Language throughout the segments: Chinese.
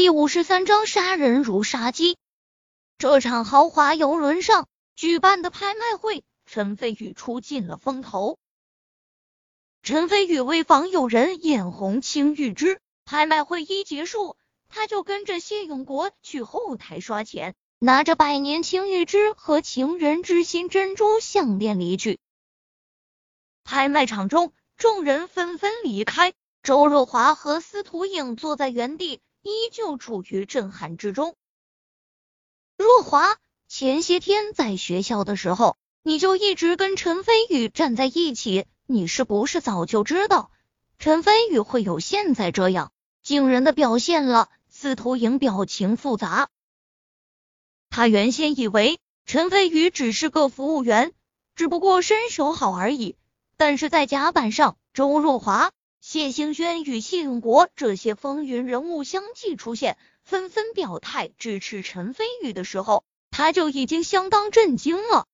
第五十三章杀人如杀鸡。这场豪华游轮上举办的拍卖会，陈飞宇出尽了风头。陈飞宇为防有人眼红青玉枝，拍卖会一结束，他就跟着谢永国去后台刷钱，拿着百年青玉枝和情人之心珍珠项链离去。拍卖场中，众人纷纷离开，周若华和司徒影坐在原地。依旧处于震撼之中。若华，前些天在学校的时候，你就一直跟陈飞宇站在一起，你是不是早就知道陈飞宇会有现在这样惊人的表现了？司徒莹表情复杂，他原先以为陈飞宇只是个服务员，只不过身手好而已，但是在甲板上，周若华。谢兴轩与谢永国这些风云人物相继出现，纷纷表态支持陈飞宇的时候，他就已经相当震惊了。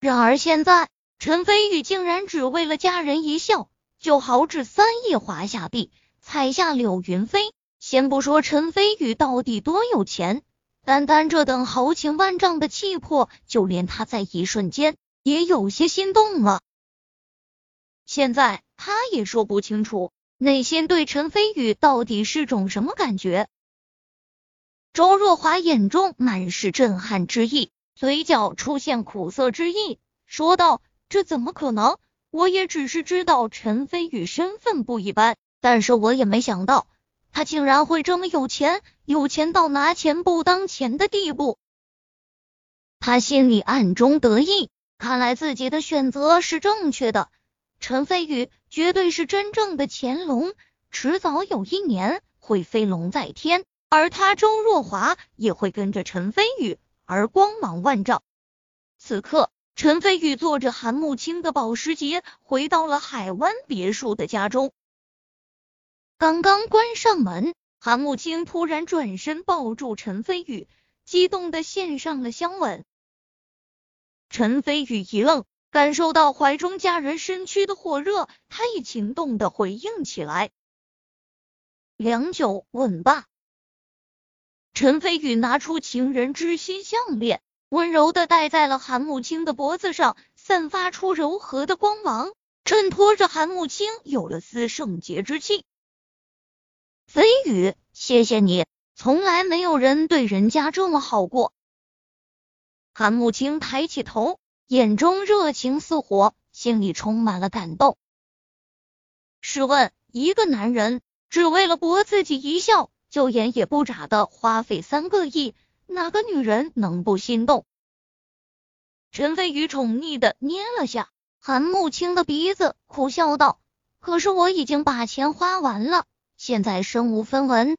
然而现在，陈飞宇竟然只为了家人一笑，就豪掷三亿华夏币踩下柳云飞。先不说陈飞宇到底多有钱，单单这等豪情万丈的气魄，就连他在一瞬间也有些心动了。现在。他也说不清楚内心对陈飞宇到底是种什么感觉。周若华眼中满是震撼之意，嘴角出现苦涩之意，说道：“这怎么可能？我也只是知道陈飞宇身份不一般，但是我也没想到他竟然会这么有钱，有钱到拿钱不当钱的地步。”他心里暗中得意，看来自己的选择是正确的。陈飞宇绝对是真正的乾隆，迟早有一年会飞龙在天，而他周若华也会跟着陈飞宇而光芒万丈。此刻，陈飞宇坐着韩慕清的保时捷回到了海湾别墅的家中。刚刚关上门，韩慕清突然转身抱住陈飞宇，激动的献上了香吻。陈飞宇一愣。感受到怀中家人身躯的火热，他也情动的回应起来。良久，吻罢。陈飞宇拿出情人之心项链，温柔的戴在了韩慕清的脖子上，散发出柔和的光芒，衬托着韩慕清有了丝圣洁之气。飞宇，谢谢你，从来没有人对人家这么好过。韩慕清抬起头。眼中热情似火，心里充满了感动。试问，一个男人只为了博自己一笑，就眼也不眨的花费三个亿，哪个女人能不心动？陈飞宇宠溺的捏了下韩慕清的鼻子，苦笑道：“可是我已经把钱花完了，现在身无分文。”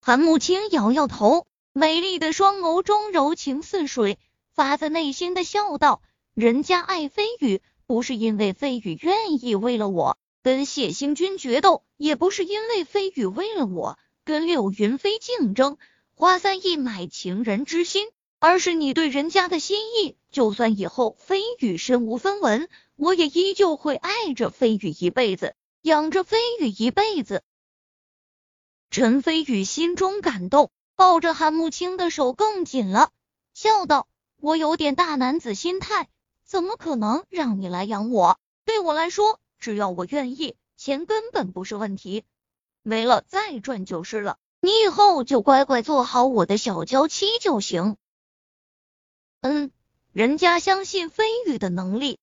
韩慕清摇摇头，美丽的双眸中柔情似水。发自内心的笑道：“人家爱飞宇，不是因为飞宇愿意为了我跟谢星君决斗，也不是因为飞宇为了我跟柳云飞竞争，花三亿买情人之心，而是你对人家的心意。就算以后飞宇身无分文，我也依旧会爱着飞宇一辈子，养着飞宇一辈子。”陈飞宇心中感动，抱着韩慕清的手更紧了，笑道。我有点大男子心态，怎么可能让你来养我？对我来说，只要我愿意，钱根本不是问题，没了再赚就是了。你以后就乖乖做好我的小娇妻就行。嗯，人家相信飞宇的能力。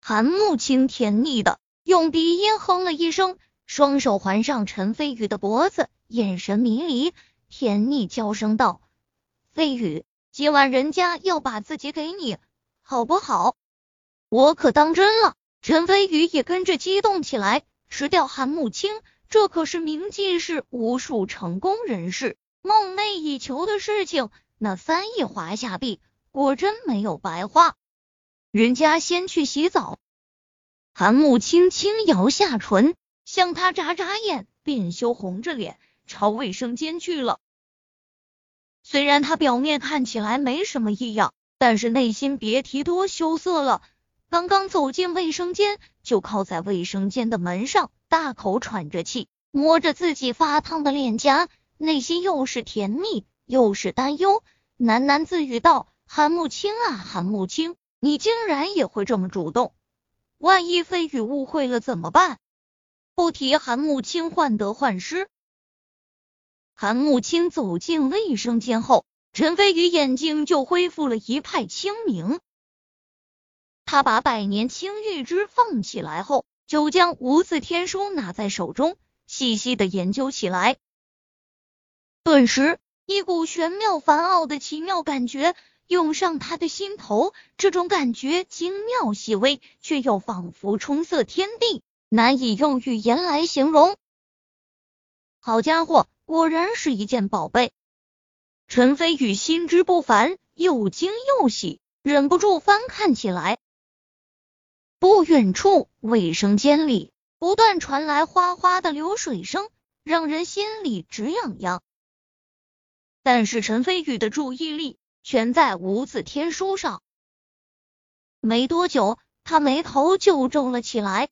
韩慕清甜腻的用鼻音哼了一声，双手环上陈飞宇的脖子，眼神迷离，甜腻娇声道：“飞宇。”今晚人家要把自己给你，好不好？我可当真了。陈飞宇也跟着激动起来，吃掉韩慕清，这可是名记是无数成功人士梦寐以求的事情。那三亿华夏币果真没有白花。人家先去洗澡。韩慕清轻摇下唇，向他眨眨眼，便羞红着脸朝卫生间去了。虽然他表面看起来没什么异样，但是内心别提多羞涩了。刚刚走进卫生间，就靠在卫生间的门上，大口喘着气，摸着自己发烫的脸颊，内心又是甜蜜又是担忧，喃喃自语道：“韩慕清啊，韩慕清，你竟然也会这么主动，万一飞羽误会了怎么办？”不提韩慕清患得患失。韩慕清走进卫生间后，陈飞宇眼睛就恢复了一派清明。他把百年青玉枝放起来后，就将无字天书拿在手中，细细的研究起来。顿时，一股玄妙繁奥的奇妙感觉涌上他的心头。这种感觉精妙细微，却又仿佛充塞天地，难以用语言来形容。好家伙，果然是一件宝贝！陈飞宇心知不凡，又惊又喜，忍不住翻看起来。不远处，卫生间里不断传来哗哗的流水声，让人心里直痒痒。但是陈飞宇的注意力全在无字天书上。没多久，他眉头就皱了起来，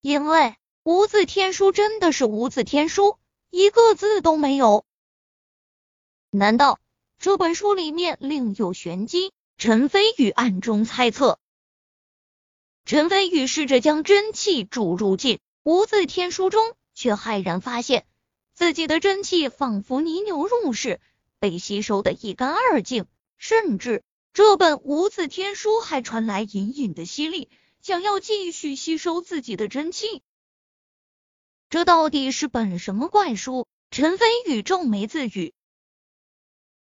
因为无字天书真的是无字天书，一个字都没有。难道这本书里面另有玄机？陈飞宇暗中猜测。陈飞宇试着将真气注入进无字天书中，却骇然发现自己的真气仿佛泥牛入室，被吸收的一干二净。甚至这本无字天书还传来隐隐的吸力，想要继续吸收自己的真气。这到底是本什么怪书？陈飞宇皱眉自语。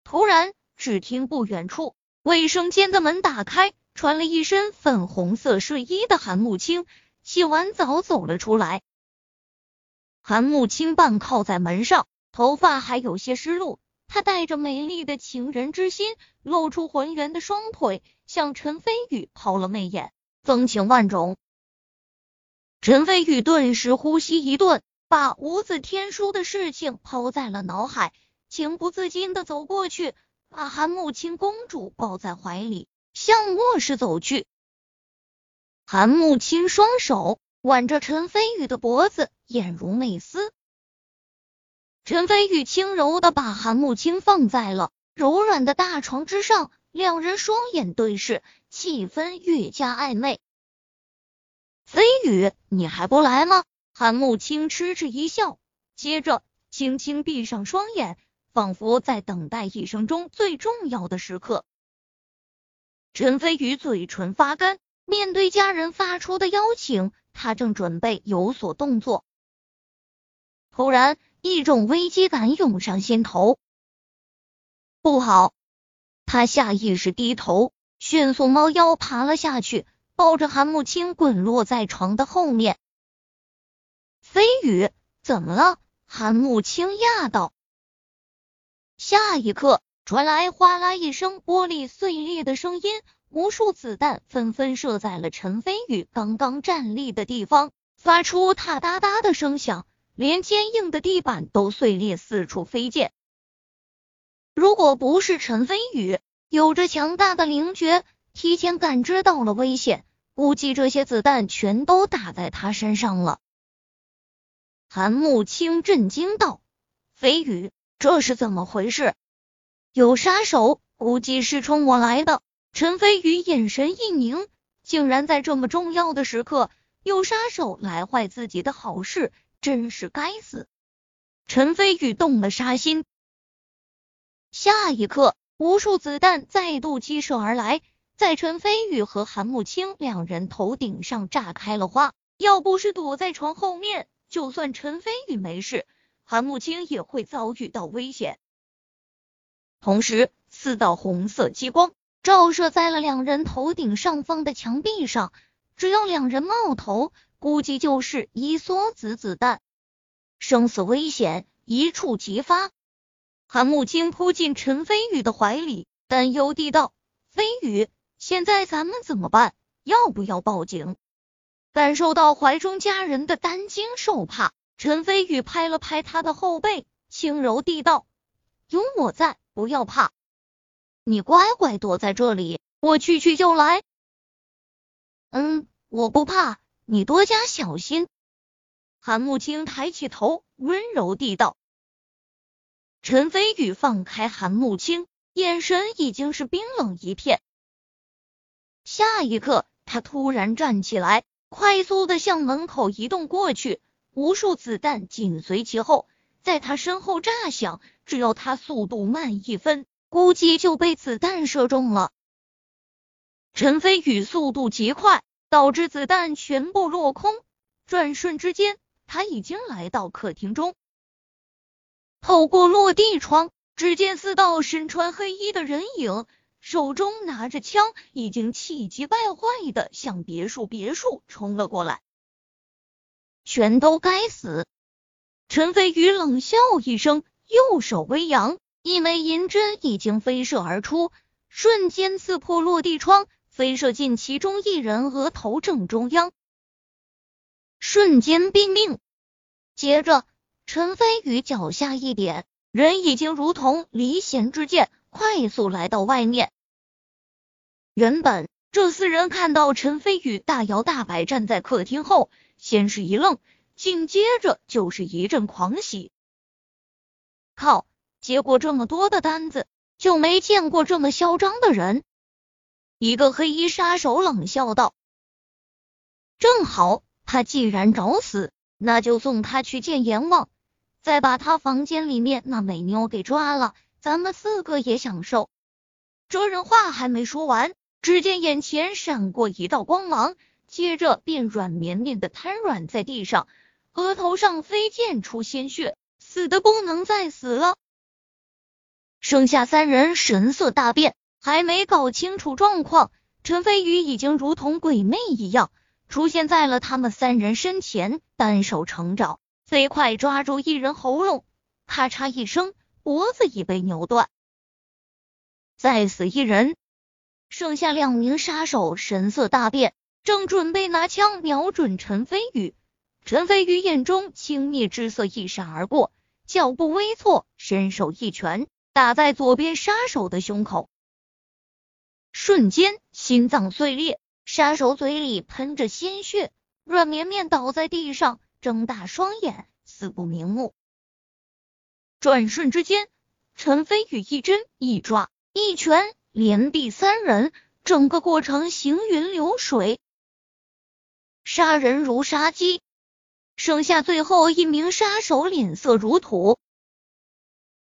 突然，只听不远处卫生间的门打开。穿了一身粉红色睡衣的韩慕清洗完澡走了出来。韩慕清半靠在门上，头发还有些湿漉。他带着美丽的情人之心，露出浑圆的双腿，向陈飞宇抛了媚眼，风情万种。陈飞宇顿时呼吸一顿，把无字天书的事情抛在了脑海，情不自禁的走过去，把韩慕清公主抱在怀里。向卧室走去，韩慕清双手挽着陈飞宇的脖子，眼如泪丝。陈飞宇轻柔的把韩慕清放在了柔软的大床之上，两人双眼对视，气氛越加暧昧。飞宇，你还不来吗？韩慕清痴痴一笑，接着轻轻闭上双眼，仿佛在等待一生中最重要的时刻。陈飞宇嘴唇发干，面对家人发出的邀请，他正准备有所动作，突然一种危机感涌上心头。不好！他下意识低头，迅速猫腰爬了下去，抱着韩慕清滚落在床的后面。飞宇，怎么了？韩慕清讶道。下一刻。传来哗啦一声玻璃碎裂的声音，无数子弹纷纷射在了陈飞宇刚刚站立的地方，发出哒哒哒的声响，连坚硬的地板都碎裂，四处飞溅。如果不是陈飞宇有着强大的灵觉，提前感知到了危险，估计这些子弹全都打在他身上了。韩慕清震惊道：“飞宇，这是怎么回事？”有杀手，估计是冲我来的。陈飞宇眼神一凝，竟然在这么重要的时刻有杀手来坏自己的好事，真是该死！陈飞宇动了杀心。下一刻，无数子弹再度激射而来，在陈飞宇和韩慕清两人头顶上炸开了花。要不是躲在床后面，就算陈飞宇没事，韩慕清也会遭遇到危险。同时，四道红色激光照射在了两人头顶上方的墙壁上，只要两人冒头，估计就是一梭子子弹，生死危险一触即发。韩慕清扑进陈飞宇的怀里，担忧地道：“飞宇，现在咱们怎么办？要不要报警？”感受到怀中家人的担惊受怕，陈飞宇拍了拍他的后背，轻柔地道：“有我在。”不要怕，你乖乖躲在这里，我去去就来。嗯，我不怕，你多加小心。韩慕清抬起头，温柔地道：“陈飞宇，放开韩慕清，眼神已经是冰冷一片。下一刻，他突然站起来，快速的向门口移动过去，无数子弹紧随其后，在他身后炸响。只要他速度慢一分，估计就被子弹射中了。陈飞宇速度极快，导致子弹全部落空。转瞬之间，他已经来到客厅中。透过落地窗，只见四道身穿黑衣的人影，手中拿着枪，已经气急败坏的向别墅别墅冲了过来。全都该死！陈飞宇冷笑一声，右手微扬，一枚银针已经飞射而出，瞬间刺破落地窗，飞射进其中一人额头正中央。瞬间毙命。接着，陈飞宇脚下一点，人已经如同离弦之箭，快速来到外面。原本这四人看到陈飞宇大摇大摆站在客厅后，先是一愣，紧接着就是一阵狂喜。靠！接过这么多的单子，就没见过这么嚣张的人。一个黑衣杀手冷笑道：“正好。”他既然找死，那就送他去见阎王，再把他房间里面那美妞给抓了，咱们四个也享受。这人话还没说完，只见眼前闪过一道光芒，接着便软绵绵的瘫软在地上，额头上飞溅出鲜血，死的不能再死了。剩下三人神色大变，还没搞清楚状况，陈飞宇已经如同鬼魅一样。出现在了他们三人身前，单手成爪，飞快抓住一人喉咙，咔嚓一声，脖子已被扭断。再死一人，剩下两名杀手神色大变，正准备拿枪瞄准陈飞宇。陈飞宇眼中轻蔑之色一闪而过，脚步微错，伸手一拳打在左边杀手的胸口，瞬间心脏碎裂。杀手嘴里喷着鲜血，软绵绵倒在地上，睁大双眼，死不瞑目。转瞬之间，陈飞宇一针一抓一拳连毙三人，整个过程行云流水，杀人如杀鸡。剩下最后一名杀手脸色如土，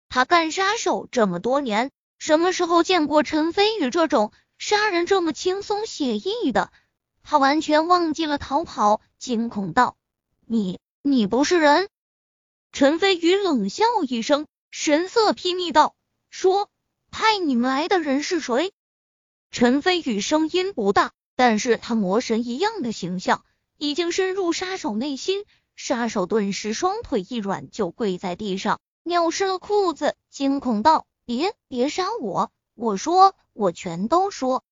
他干杀手这么多年，什么时候见过陈飞宇这种？杀人这么轻松写意的，他完全忘记了逃跑，惊恐道：“你，你不是人！”陈飞宇冷笑一声，神色睥睨道：“说，派你们来的人是谁？”陈飞宇声音不大，但是他魔神一样的形象已经深入杀手内心，杀手顿时双腿一软，就跪在地上，尿湿了裤子，惊恐道：“别，别杀我！”我说，我全都说。